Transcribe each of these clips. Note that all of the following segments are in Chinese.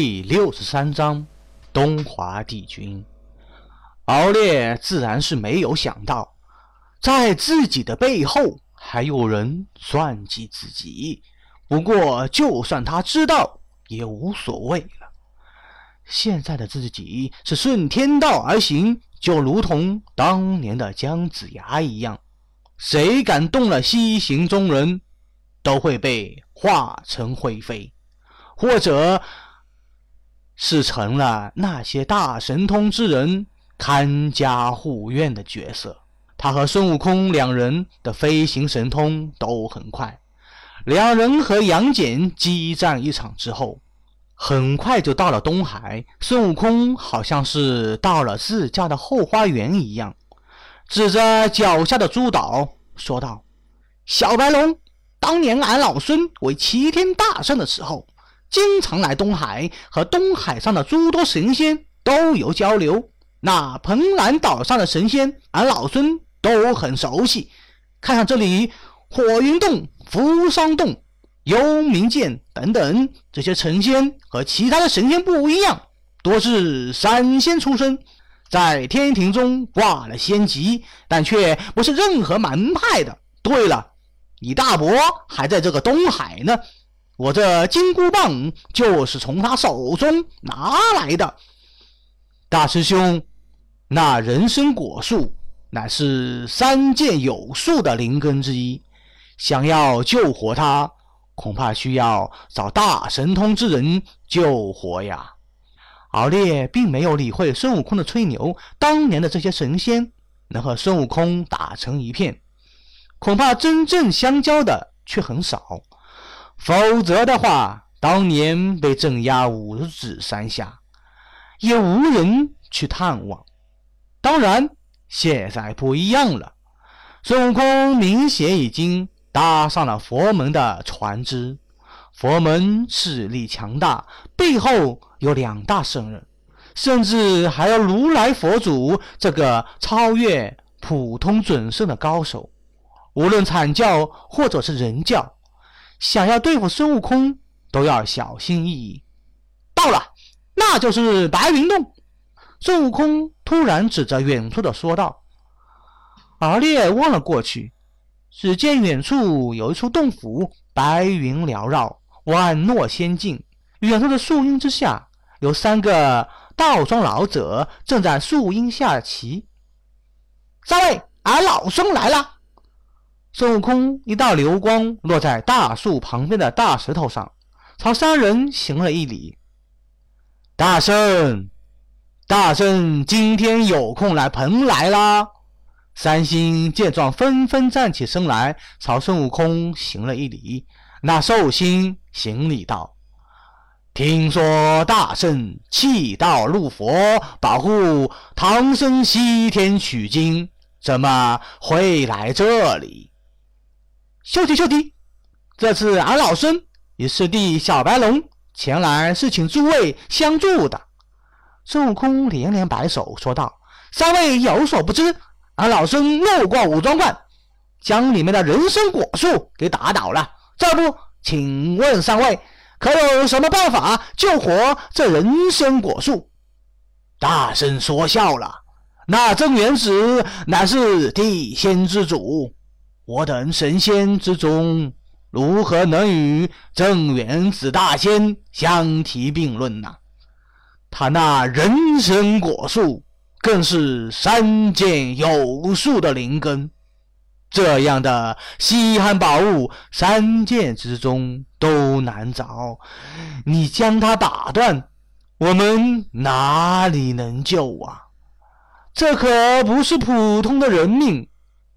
第六十三章东华帝君。敖烈自然是没有想到，在自己的背后还有人算计自己。不过，就算他知道，也无所谓了。现在的自己是顺天道而行，就如同当年的姜子牙一样，谁敢动了西行中人，都会被化成灰飞，或者。是成了那些大神通之人看家护院的角色。他和孙悟空两人的飞行神通都很快，两人和杨戬激战一场之后，很快就到了东海。孙悟空好像是到了自家的后花园一样，指着脚下的珠岛说道：“小白龙，当年俺老孙为齐天大圣的时候。”经常来东海，和东海上的诸多神仙都有交流。那蓬莱岛上的神仙，俺老孙都很熟悉。看看这里，火云洞、扶桑洞、幽冥剑等等这些神仙，和其他的神仙不一样，多是闪仙出身，在天庭中挂了仙籍，但却不是任何门派的。对了，你大伯还在这个东海呢。我这金箍棒就是从他手中拿来的，大师兄，那人参果树乃是三界有树的灵根之一，想要救活它，恐怕需要找大神通之人救活呀。敖烈并没有理会孙悟空的吹牛，当年的这些神仙能和孙悟空打成一片，恐怕真正相交的却很少。否则的话，当年被镇压五指山下，也无人去探望。当然，现在不一样了。孙悟空明显已经搭上了佛门的船只，佛门势力强大，背后有两大圣人，甚至还有如来佛祖这个超越普通准圣的高手。无论阐教或者是人教。想要对付孙悟空，都要小心翼翼。到了，那就是白云洞。孙悟空突然指着远处的说道。敖烈望了过去，只见远处有一处洞府，白云缭绕，宛若仙境。远处的树荫之下，有三个道装老者正在树荫下棋。三位，俺老孙来了。孙悟空一道流光落在大树旁边的大石头上，朝三人行了一礼。大圣，大圣今天有空来蓬莱啦！三星见状，纷纷站起身来，朝孙悟空行了一礼。那寿星行礼道：“听说大圣弃道入佛，保护唐僧西天取经，怎么会来这里？”休息休息，这次俺老孙与师弟小白龙前来是请诸位相助的。孙悟空连连摆手说道：“三位有所不知，俺老孙路过武装观，将里面的人参果树给打倒了。这不，请问三位可有什么办法救活这人参果树？”大声说笑了：“那镇元子乃是地仙之主。”我等神仙之中，如何能与镇元子大仙相提并论呢？他那人参果树更是三界有数的灵根，这样的稀罕宝物，三界之中都难找。你将它打断，我们哪里能救啊？这可不是普通的人命。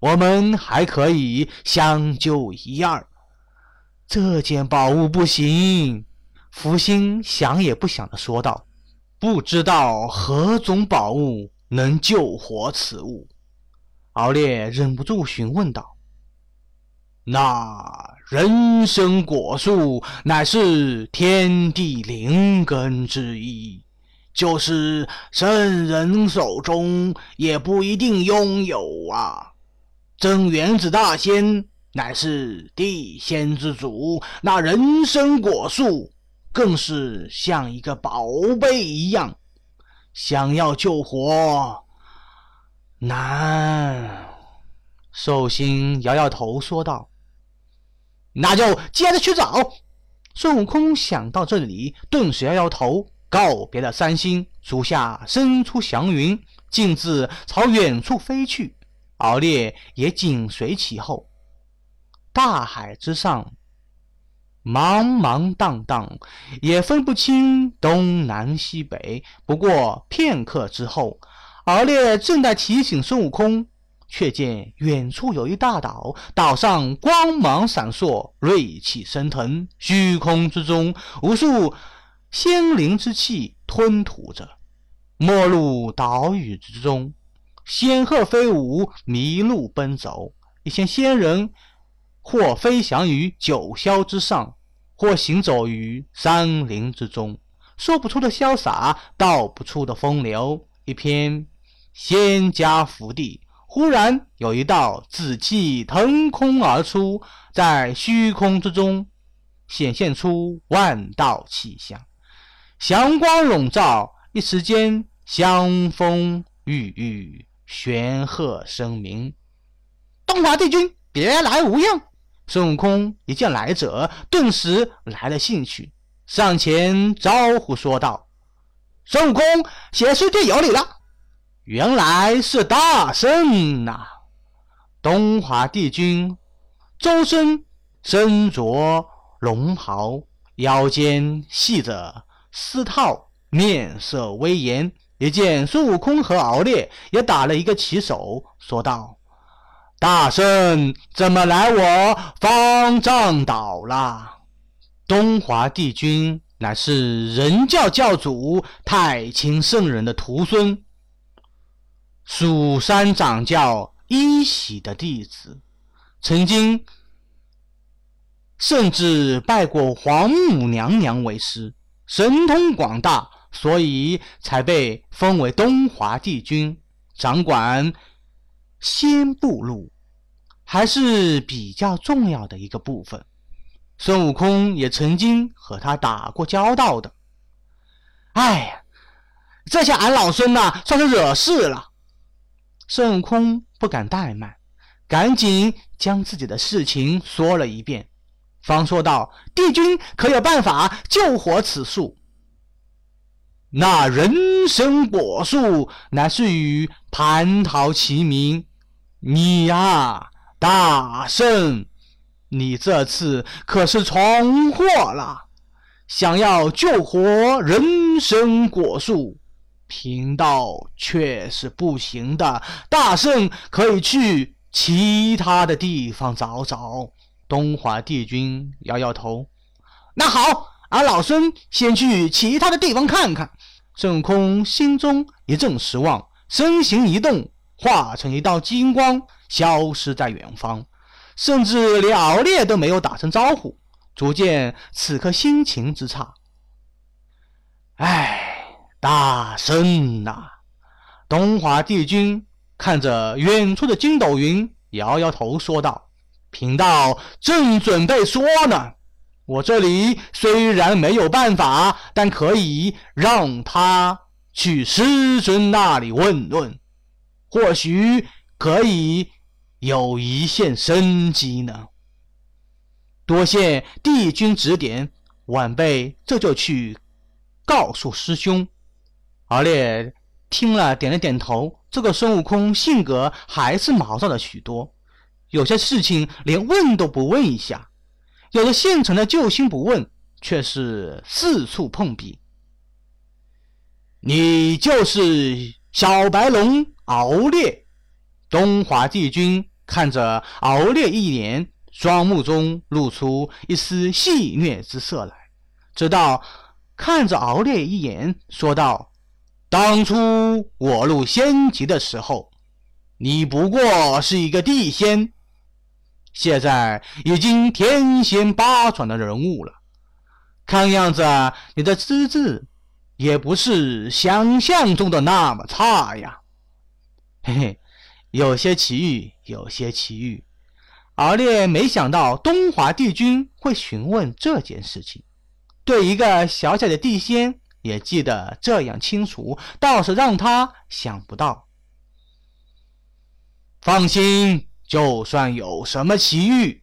我们还可以相救一二。这件宝物不行，福星想也不想的说道：“不知道何种宝物能救活此物。”敖烈忍不住询问道：“那人参果树乃是天地灵根之一，就是圣人手中也不一定拥有啊。”真元子大仙乃是地仙之主，那人参果树更是像一个宝贝一样，想要救活难。寿星摇摇头说道：“那就接着去找。”孙悟空想到这里，顿时摇摇头，告别了三星，足下伸出祥云，径自朝远处飞去。敖烈也紧随其后。大海之上，茫茫荡荡，也分不清东南西北。不过片刻之后，敖烈正在提醒孙悟空。却见远处有一大岛，岛上光芒闪烁，锐气升腾，虚空之中无数仙灵之气吞吐着。没入岛屿之中，仙鹤飞舞，麋鹿奔走。一些仙人或飞翔于九霄之上，或行走于山林之中，说不出的潇洒，道不出的风流。一片仙家福地。忽然有一道紫气腾空而出，在虚空之中显现出万道气象，祥光笼罩，一时间香风郁郁，玄鹤声鸣。东华帝君，别来无恙！孙悟空一见来者，顿时来了兴趣，上前招呼说道：“孙悟空，谢师弟有礼了。”原来是大圣呐！东华帝君周身身着龙袍，腰间系着丝绦，面色威严。一见孙悟空和敖烈，也打了一个起手，说道：“大圣怎么来我方丈岛了？”东华帝君乃是人教教主太清圣人的徒孙。蜀山掌教一喜的弟子，曾经甚至拜过皇母娘娘为师，神通广大，所以才被封为东华帝君，掌管仙部路，还是比较重要的一个部分。孙悟空也曾经和他打过交道的。哎呀，这下俺老孙呐，算是惹事了。孙悟空不敢怠慢，赶紧将自己的事情说了一遍，方说道：“帝君可有办法救活此树？那人参果树乃是与蟠桃齐名。你呀，大圣，你这次可是闯祸了！想要救活人参果树。”贫道却是不行的，大圣可以去其他的地方找找。东华帝君摇摇头，那好，俺老孙先去其他的地方看看。孙悟空心中一阵失望，身形一动，化成一道金光，消失在远方，甚至连敖烈都没有打声招呼，足见此刻心情之差。唉。大圣呐！东华帝君看着远处的筋斗云，摇摇头说道：“贫道正准备说呢，我这里虽然没有办法，但可以让他去师尊那里问问，或许可以有一线生机呢。多谢帝君指点，晚辈这就去告诉师兄。”敖烈听了，点了点头。这个孙悟空性格还是毛躁了许多，有些事情连问都不问一下；有的现成的救星不问，却是四处碰壁。你就是小白龙敖烈？东华帝君看着敖烈一眼，双目中露出一丝戏谑之色来，直到看着敖烈一眼，说道。当初我入仙籍的时候，你不过是一个地仙，现在已经天仙八转的人物了。看样子你的资质也不是想象中的那么差呀。嘿嘿，有些奇遇，有些奇遇。敖烈没想到东华帝君会询问这件事情。对一个小小的地仙也记得这样清楚，倒是让他想不到。放心，就算有什么奇遇，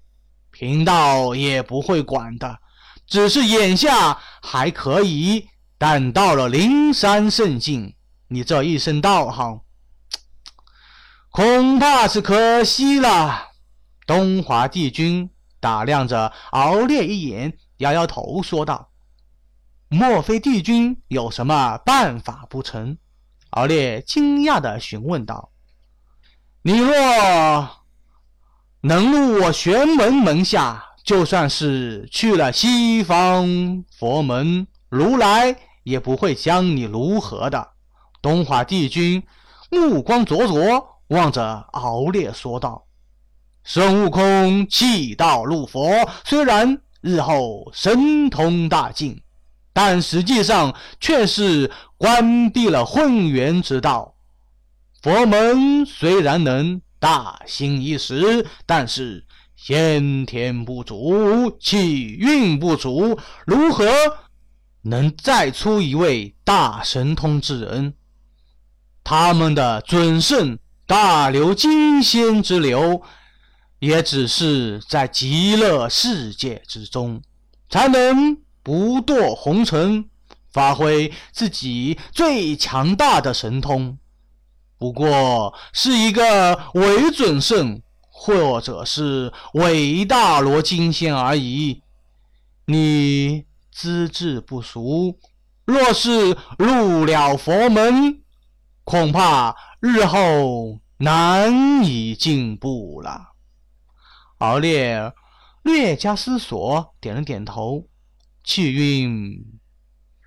贫道也不会管的。只是眼下还可以，但到了灵山圣境，你这一身道行，恐怕是可惜了。东华帝君打量着敖烈一眼，摇摇头说道：“莫非帝君有什么办法不成？”敖烈惊讶地询问道。你若能入我玄门门下，就算是去了西方佛门，如来也不会将你如何的。东华帝君目光灼灼望着敖烈说道：“孙悟空弃道入佛，虽然日后神通大进，但实际上却是关闭了混元之道。”佛门虽然能大兴一时，但是先天不足，气运不足，如何能再出一位大神通之人？他们的准圣大流金仙之流，也只是在极乐世界之中，才能不堕红尘，发挥自己最强大的神通。不过是一个伪准圣，或者是伪大罗金仙而已。你资质不俗，若是入了佛门，恐怕日后难以进步了。敖烈略加思索，点了点头，气运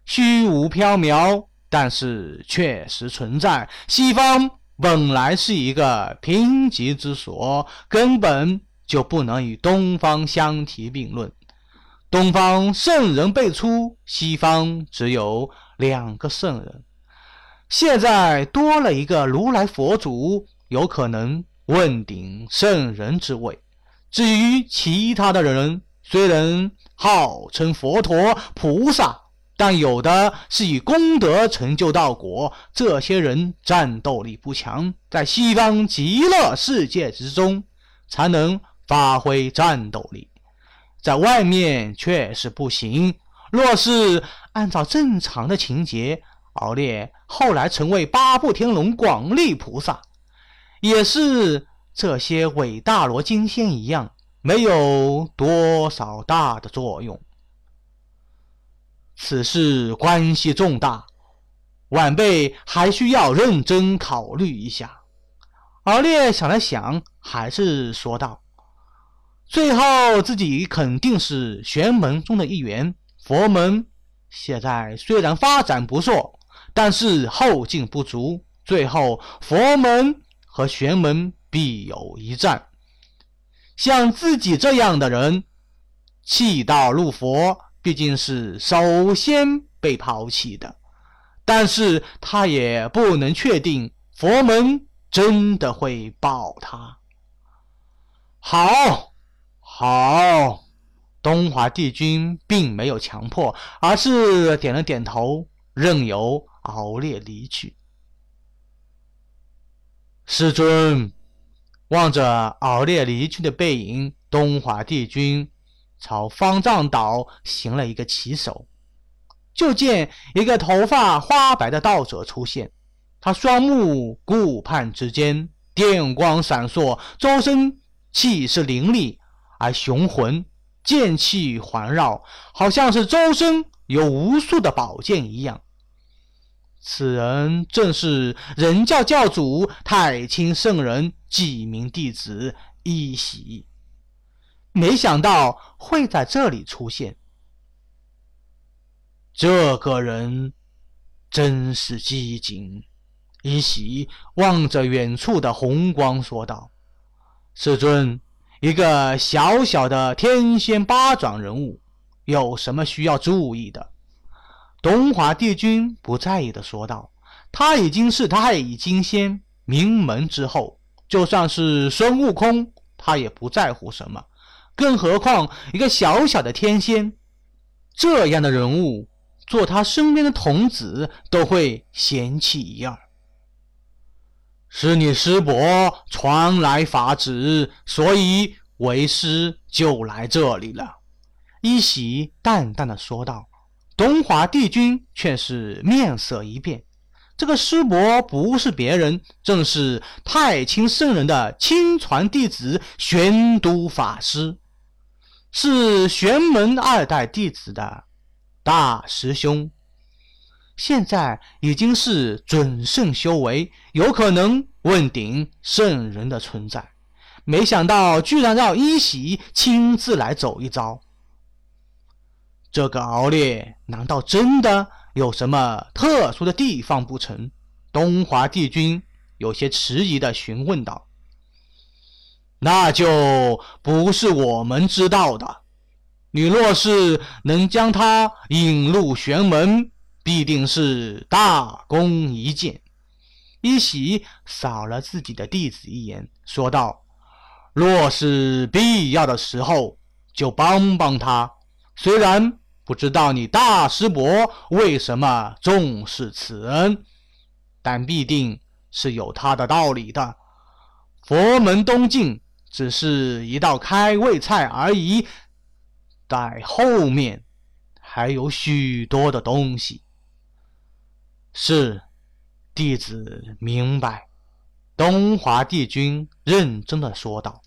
虚无缥缈。但是确实存在。西方本来是一个贫瘠之所，根本就不能与东方相提并论。东方圣人辈出，西方只有两个圣人。现在多了一个如来佛祖，有可能问鼎圣人之位。至于其他的人，虽然号称佛陀、菩萨。但有的是以功德成就道果，这些人战斗力不强，在西方极乐世界之中才能发挥战斗力，在外面却是不行。若是按照正常的情节，敖烈后来成为八部天龙广利菩萨，也是这些伟大罗金仙一样，没有多少大的作用。此事关系重大，晚辈还需要认真考虑一下。敖烈想了想，还是说道：“最后自己肯定是玄门中的一员。佛门现在虽然发展不错，但是后劲不足，最后佛门和玄门必有一战。像自己这样的人，弃道入佛。”毕竟是首先被抛弃的，但是他也不能确定佛门真的会保他。好，好，东华帝君并没有强迫，而是点了点头，任由敖烈离去。师尊望着敖烈离去的背影，东华帝君。朝方丈岛行了一个起手，就见一个头发花白的道者出现。他双目顾盼之间，电光闪烁，周身气势凌厉而雄浑，剑气环绕，好像是周身有无数的宝剑一样。此人正是人教教主太清圣人几名弟子一喜。没想到会在这里出现，这个人真是机警。一喜望着远处的红光说道：“师尊，一个小小的天仙八掌人物，有什么需要注意的？”东华帝君不在意的说道：“他已经是太乙金仙，名门之后，就算是孙悟空，他也不在乎什么。”更何况一个小小的天仙，这样的人物，做他身边的童子都会嫌弃一二。是你师伯传来法旨，所以为师就来这里了。一喜淡淡的说道。东华帝君却是面色一变。这个师伯不是别人，正是太清圣人的亲传弟子玄都法师，是玄门二代弟子的大师兄，现在已经是准圣修为，有可能问鼎圣人的存在。没想到居然让一喜亲自来走一遭。这个敖烈难道真的？有什么特殊的地方不成？东华帝君有些迟疑的询问道：“那就不是我们知道的。你若是能将他引入玄门，必定是大功一件。”一喜扫了自己的弟子一眼，说道：“若是必要的时候，就帮帮他。虽然……”不知道你大师伯为什么重视此恩，但必定是有他的道理的。佛门东进只是一道开胃菜而已，在后面还有许多的东西。是，弟子明白。东华帝君认真的说道。